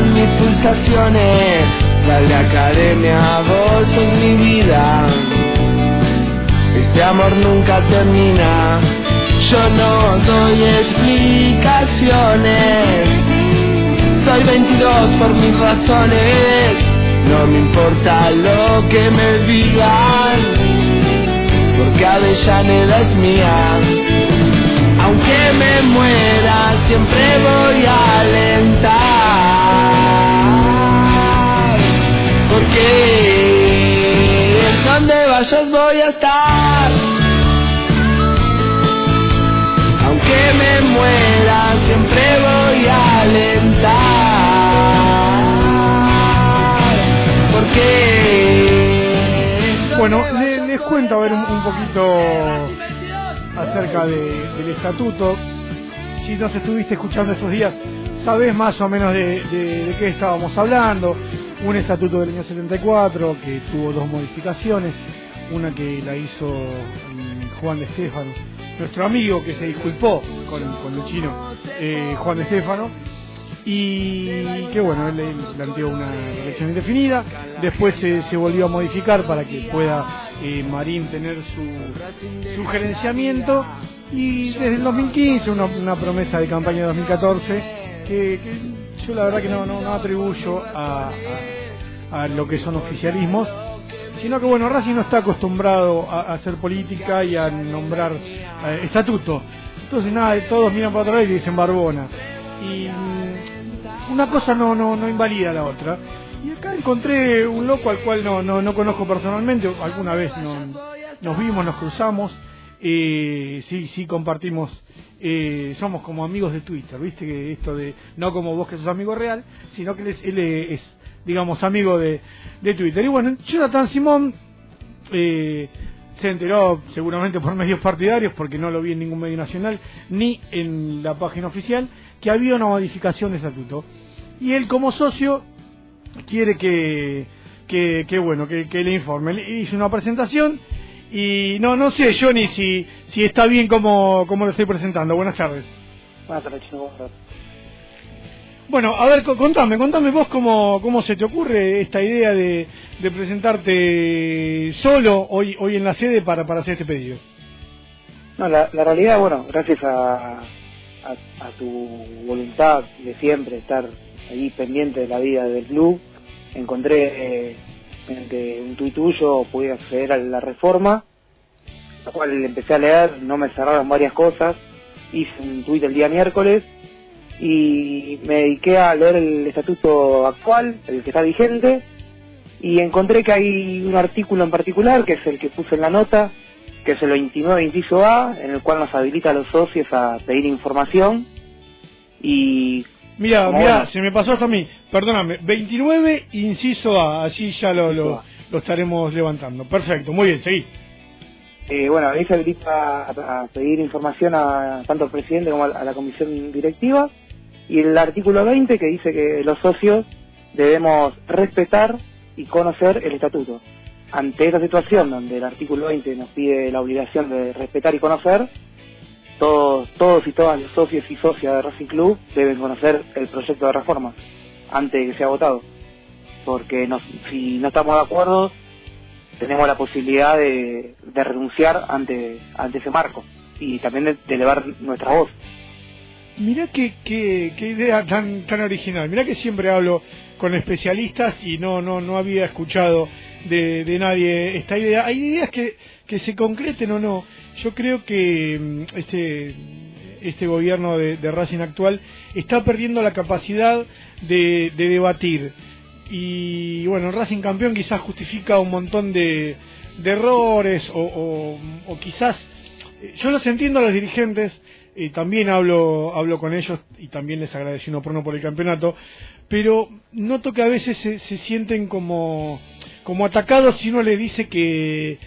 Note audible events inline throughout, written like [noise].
mis pulsaciones. Dale academia, vos sos mi vida. Este amor nunca termina. Yo no doy explicaciones. Soy 22 por mis razones. No me importa lo que me digan. Porque Avellaneda es mía. Cuento a ver un, poquito acerca de- del estatuto. Si nos estuviste escuchando estos días, sabés más o menos de, qué estábamos hablando. Un estatuto del año 74 que tuvo dos modificaciones. Una que la hizo mm, Juan de Estéfano, nuestro amigo que se disculpó con, con Luchino, eh, Juan de Estéfano. Y que bueno, él, él planteó una elección indefinida, después se volvió a modificar para que pueda eh, Marín tener su, su gerenciamiento y desde el 2015 una, una promesa de campaña de 2014 que, que yo la verdad que no, no, no atribuyo a, a- lo que son oficialismos, sino que bueno, Racing no está acostumbrado a, a hacer política y a nombrar eh, estatuto. Entonces nada, todos miran para atrás y dicen Barbona. Y mm, una cosa no, no, no invalida la otra. Y acá encontré un loco al cual no, no, no conozco personalmente, alguna vez no- nos vimos, nos cruzamos, eh, sí, sí compartimos, eh, somos como amigos de Twitter, viste que esto de, no como vos que sos amigo real, sino que él es, él es digamos, amigo de, de Twitter. Y bueno, Jonathan Simón eh, se enteró seguramente por medios partidarios, porque no lo vi en ningún medio nacional, ni en la página oficial, que había una modificación de estatuto. Y él como socio quiere que, que, que, bueno, que, que le informe. Le hizo una presentación y no, no sé, Johnny, si, si está bien como, como lo estoy presentando. Buenas tardes. Buenas tardes. Bueno, a ver, co- contame, contame vos cómo, cómo se te ocurre esta idea de, de presentarte solo hoy, hoy en la sede para, para hacer este pedido. No, la, la realidad, bueno, gracias a, a, a tu voluntad de siempre estar ahí pendiente de la vida del club, encontré, eh, mediante un tuit tuyo, pude acceder a la reforma, la cual empecé a leer, no me cerraron varias cosas, hice un tuit el día miércoles y me dediqué a leer el estatuto actual, el que está vigente, y encontré que hay un artículo en particular, que es el que puse en la nota, que es el 29 inciso A, en el cual nos habilita a los socios a pedir información y Mira, mira, se me pasó hasta a mí. Perdóname, 29 inciso A, así ya lo, lo, lo estaremos levantando. Perfecto, muy bien, seguí. eh, bueno, ahí se habilita a, a pedir información a tanto al presidente como a la, a la comisión directiva y el artículo 20 que dice que los socios debemos respetar y conocer el estatuto. Ante esta situación donde el artículo 20 nos pide la obligación de respetar y conocer, todos, todos y todas los socios y socias de Racing Club deben conocer el proyecto de reforma antes de que sea votado. Porque nos- si no estamos de acuerdo, tenemos la posibilidad de, renunciar ante, ante ese marco y también de elevar nuestra voz. Mirá qué, qué, qué idea tan, tan original. Mirá que siempre hablo con especialistas y no, no, no había escuchado de, de nadie esta idea. Hay ideas que, que se concreten o no. Yo creo que mm, este, este gobierno de, Racing actual está perdiendo la capacidad de, de debatir. Y bueno, Racing campeón quizás justifica un montón de, de errores o, o, o quizás eh, yo los entiendo a los dirigentes, eh, también hablo, hablo con ellos y también les agradecí uno por uno por el campeonato, pero noto que a veces se, se sienten como, como atacados si uno le dice que,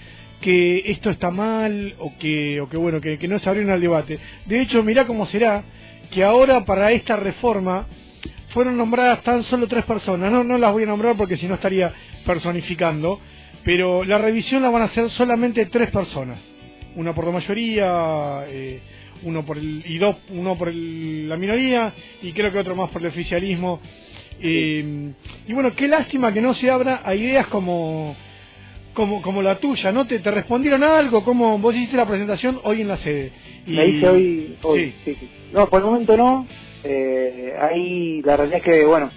que esto está mal o que, o que bueno, que, que no se abrieron al debate. De hecho, mirá cómo será que ahora para esta reforma fueron nombradas tan solo tres personas, no, no las voy a nombrar porque si no estaría personificando, pero la revisión la van a hacer solamente tres personas una por la mayoría, eh, uno por el y dos, uno por el- la minoría y creo que otro más por el oficialismo. Eh, y bueno, qué lástima que no se abra a ideas como como, como la tuya, ¿no? ¿Te, ¿Te respondieron algo? ¿Cómo vos hiciste la presentación hoy en la sede? Y... La hice hoy, hoy sí. Sí, No, por el momento no. Eh, ahí la realidad es que, bueno,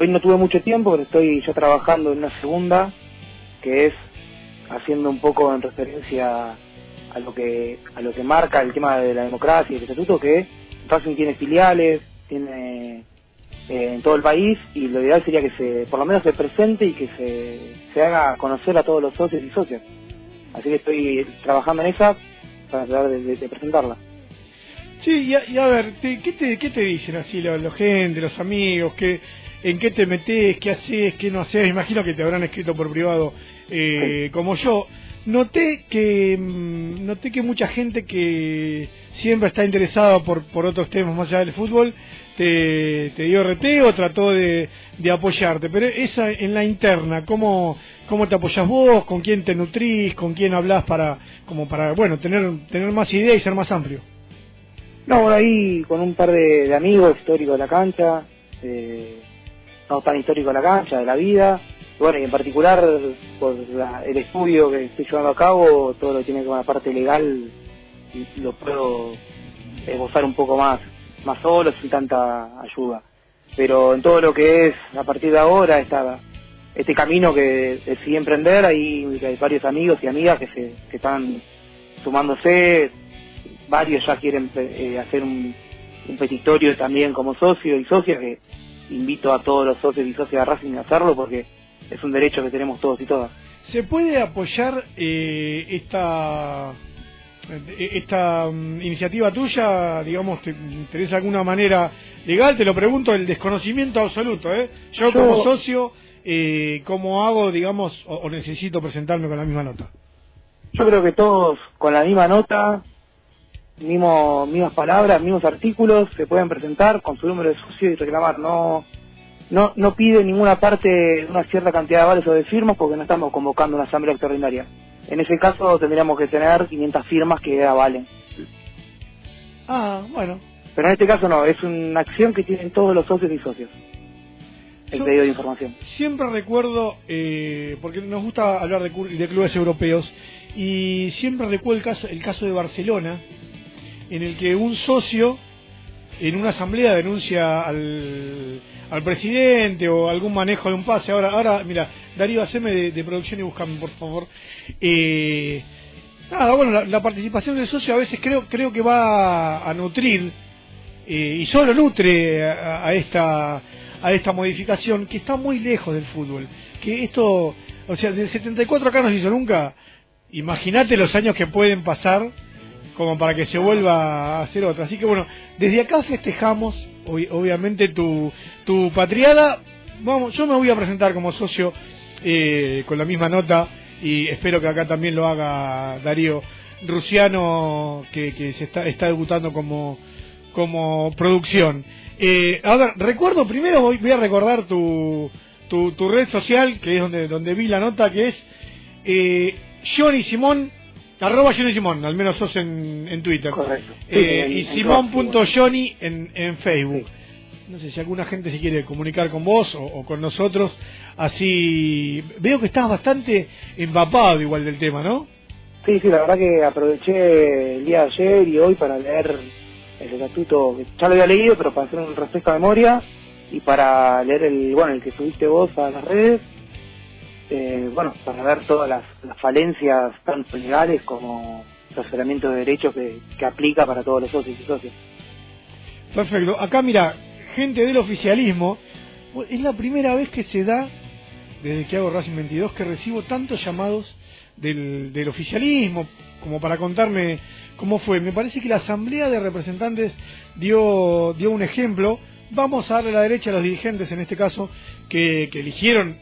hoy no tuve mucho tiempo, pero estoy ya trabajando en una segunda, que es haciendo un poco en referencia a lo que a lo que marca el tema de la democracia y el estatuto, que Racing tiene filiales, tiene eh, en todo el país y lo ideal sería que se, por lo menos se presente y que se, se haga conocer a todos los socios y socias. Así que estoy trabajando en esa para tratar de, presentarla. Sí, y a, ver, ¿qué, te, ¿qué te dicen así los, los gente, los amigos? ¿qué, ¿En qué te metes? ¿Qué haces? ¿Qué no haces? Imagino que te habrán escrito por privado eh, como yo. Noté que mm, noté que mucha gente que siempre está interesada por, por otros temas más allá del fútbol te, te dio RT o trató de, de, apoyarte, pero esa en la interna, ¿cómo, ¿cómo te apoyas vos? ¿Con quién te nutrís? ¿Con quién hablas para, como para, bueno, tener, tener más ideas y ser más amplio? No, ahí con un par de, amigos históricos de la cancha, eh, no tan históricos de la cancha, de la vida, bueno, y en particular por el estudio que estoy llevando a cabo, todo lo que tiene que ver con la parte legal, lo puedo esbozar un poco más más solo, sin tanta ayuda. Pero en todo lo que es a partir de ahora, esta, este camino que decidí emprender, ahí hay varios amigos y amigas que, se, están sumándose, varios ya quieren eh, hacer un, un, petitorio también como socio y socia, que invito a todos los socios y socias de Racing a hacerlo porque es un derecho que tenemos todos y todas. ¿Se puede apoyar eh, esta esta mm, iniciativa tuya, digamos, ¿tenés alguna manera legal? Te lo pregunto, el desconocimiento absoluto, ¿eh? Yo, como socio, eh, ¿cómo hago, digamos, o, necesito presentarme con la misma nota? Yo creo que todos con la misma nota, mismo, mismas palabras, mismos artículos, se pueden presentar con su número de socio y reclamar. No, no, no pide ninguna parte una cierta cantidad de vales o de firmas porque no estamos convocando una asamblea extraordinaria. En ese caso tendríamos que tener 500 firmas que avalen. Ah, bueno. Pero en este caso no, es una acción que tienen todos los socios y socios. El pedido de información. Siempre recuerdo, eh, porque nos gusta hablar de, de, clubes europeos, y siempre recuerdo el caso, el caso de Barcelona, en el que un socio en una asamblea denuncia al, al presidente o algún manejo de un pase. Ahora, ahora mira, Darío, haceme de, producción y buscame, por favor. Eh, nada, bueno, la, participación del socio a veces creo, creo que va a nutrir, eh, y solo nutre a, esta a esta modificación que está muy lejos del fútbol. Que esto, o sea, del 74 acá no se hizo nunca. Imagínate los años que pueden pasar como para que se vuelva a hacer otra. Así que bueno, desde acá festejamos obviamente tu, tu patriada. Vamos, yo me voy a presentar como socio eh, con la misma nota y espero que acá también lo haga Darío Rusiano que, que se está, está debutando como, como producción. Eh, ahora, recuerdo primero, voy, voy a recordar tu, tu, tu, red social, que es donde, donde vi la nota, que es eh, Johnny Simón Arroba Johnny Simón, al menos sos en, en Twitter. Correcto. Eh, y Simón.Johnny en, en Facebook. No sé si alguna gente se quiere comunicar con vos o, con nosotros. Así. Veo que estás bastante empapado igual del tema, ¿no? Sí, sí, la verdad que aproveché el día de ayer y hoy para leer el estatuto, ya lo había leído, pero para hacer un refresco de memoria y para leer el, bueno, el que subiste vos a las redes eh, bueno, para ver todas las, falencias tanto legales como razonamiento de derechos que, aplica para todos los socios y socios. Perfecto. Acá mira, gente del oficialismo, es la primera vez que se da, desde que hago Racing 22, que recibo tantos llamados del, del oficialismo, como para contarme cómo fue. Me parece que la Asamblea de Representantes dio, dio un ejemplo. Vamos a darle la derecha a los dirigentes, en este caso, que, que eligieron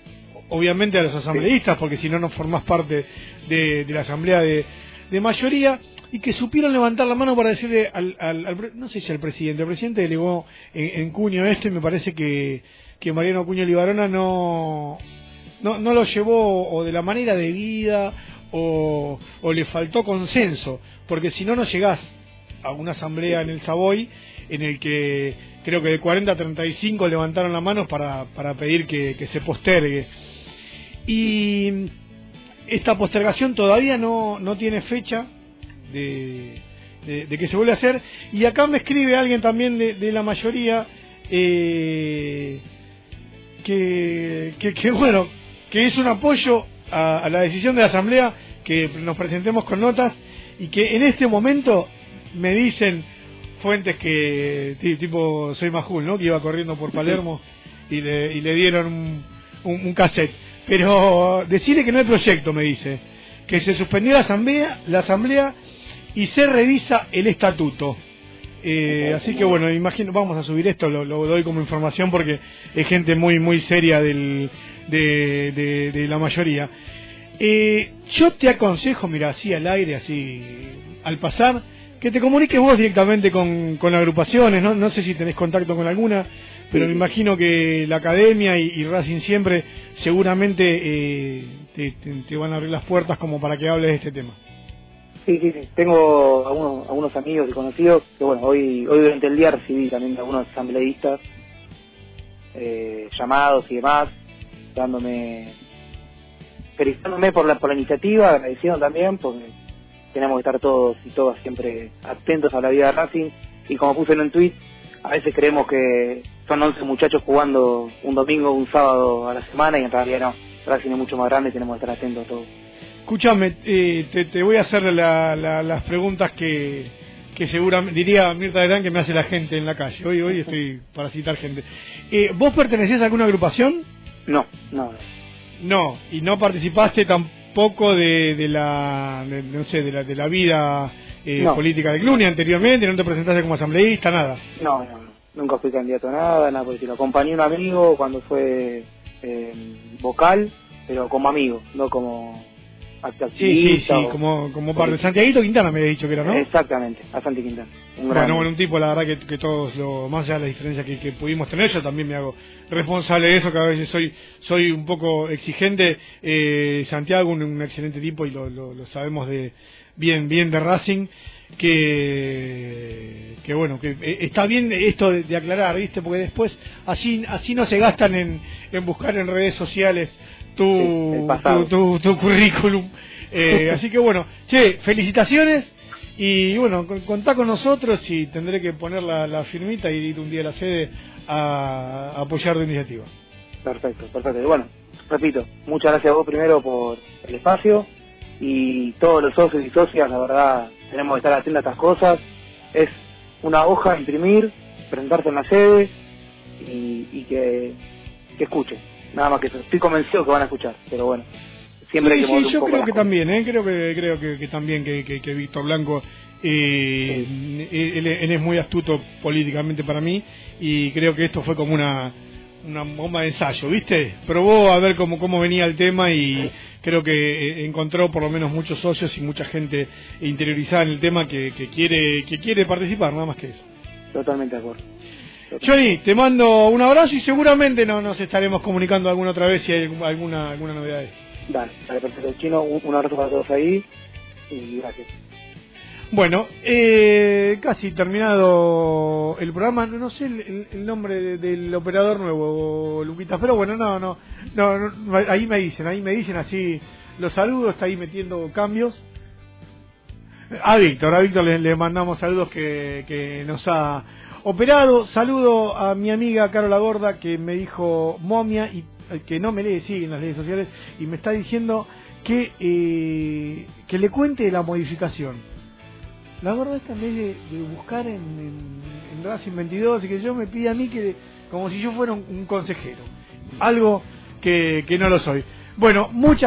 obviamente a los asambleístas, porque si no, no formás parte de, la asamblea de, mayoría, y que supieron levantar la mano para decirle al, no sé si al presidente, el presidente delegó en, cuño esto y me parece que, que Mariano Cuño Libarona no, no, no lo llevó o de la manera de vida o, le faltó consenso, porque si no, no llegás a una asamblea en el Savoy en el que creo que de 40 a 35 levantaron la mano para, para pedir que se postergue. Y esta postergación todavía no, no tiene fecha de, de, que se vuelva a hacer. Y acá me escribe alguien también de, de la mayoría eh, que, que, bueno, que es un apoyo a, la decisión de la Asamblea que nos presentemos con notas y que en este momento me dicen fuentes que tipo soy Majul, ¿no? Que iba corriendo por Palermo y le, y le dieron un, un cassette. Pero decirle que no hay proyecto, me dice. Que se suspendió la asamblea, la asamblea y se revisa el estatuto. Eh, así que bueno, imagino, vamos a subir esto, lo, doy como información porque es gente muy muy seria del, de, de, de la mayoría. Eh, yo te aconsejo, mira, así al aire, así al pasar, que te comuniques vos directamente con, con agrupaciones, ¿no? no sé si tenés contacto con alguna, pero me imagino que la academia y, y Racing siempre seguramente eh, te, te, te, van a abrir las puertas como para que hables de este tema. Sí, sí, sí. Tengo algunos, algunos amigos y conocidos que, bueno, hoy, hoy durante el día recibí también algunos asambleístas eh, llamados y demás, dándome, felicitándome por la, por la iniciativa, agradeciendo también, porque tenemos que estar todos y todas siempre atentos a la vida de Racing. Y como puse en un tweet, a veces creemos que son 11 muchachos jugando un domingo, un sábado a la semana y en realidad no. Racing es mucho más grande y tenemos que estar atentos a todo. Escúchame, eh, te, te, voy a hacer la, la, las preguntas que, que seguramente, diría Mirta Gran que me hace la gente en la calle. Hoy hoy estoy para citar gente. Eh, ¿Vos pertenecés a alguna agrupación? No, no. No, y no participaste tampoco de, de la, de, no sé, de la, de la vida eh, no. política de club ni anteriormente, no te presentaste como asambleísta, nada. No, no. Nunca fui candidato a nada, nada porque lo acompañé a un amigo cuando fue eh, vocal, pero como amigo, no como Sí, sí, sí, como, como parte. Santiaguito Quintana me había dicho que era, ¿no? Exactamente, a Santi Quintana. Un bueno, bueno, un tipo, la verdad, que, que todos, lo, más allá de la diferencia que, que, pudimos tener, yo también me hago responsable de eso, que a veces soy soy un poco exigente. Eh, Santiago, un, un, excelente tipo, y lo, lo, lo, sabemos de bien bien de Racing, que, que bueno, que eh, está bien esto de, de aclarar, ¿viste? Porque después así, así no se gastan en, en buscar en redes sociales tu, tu, tu, tu, currículum. Eh, [laughs] así que bueno, che, felicitaciones y bueno, contá con nosotros y tendré que poner la, firmita y ir un día a la sede a, apoyar tu iniciativa. Perfecto, perfecto. Bueno, repito, muchas gracias a vos primero por el espacio y todos los socios y socias, la verdad, tenemos que estar a estas cosas. Es una hoja, imprimir, presentarse en la sede y, y que, que escuchen nada más que eso. Estoy convencido que van a escuchar, pero bueno, siempre sí, hay que mover sí, un yo poco creo que cosas. también, ¿eh? creo que creo que, que también que, que, que Víctor Blanco eh, sí. él, él, es muy astuto políticamente para mí y creo que esto fue como una una bomba de ensayo, ¿viste? Probó a ver cómo cómo venía el tema y creo que eh, encontró por lo menos muchos socios y mucha gente interiorizada en el tema que, que quiere que quiere participar, nada más que eso. Totalmente de acuerdo. Johnny, te mando un abrazo y seguramente no nos estaremos comunicando alguna otra vez si hay alguna alguna novedad. Dale, dale, perfecto. Chino, un, un abrazo para todos ahí y gracias. Bueno, eh, casi terminado el programa, no, sé el, nombre de, del operador nuevo, Luquitas, pero bueno, no, no, no, no, ahí me dicen, ahí me dicen así los saludos, está ahí metiendo cambios. A Víctor, a Víctor le, le mandamos saludos que, que nos ha operado. Saludo a mi amiga Carola Gorda que me dijo momia y que no me lee, sigue en las redes sociales y me está diciendo que eh, que le cuente la modificación. La gorda esta en vez de, buscar en, en, Racing 22 y que yo me pide a mí que como si yo fuera un, un consejero. Algo que, que no lo soy. Bueno, muchas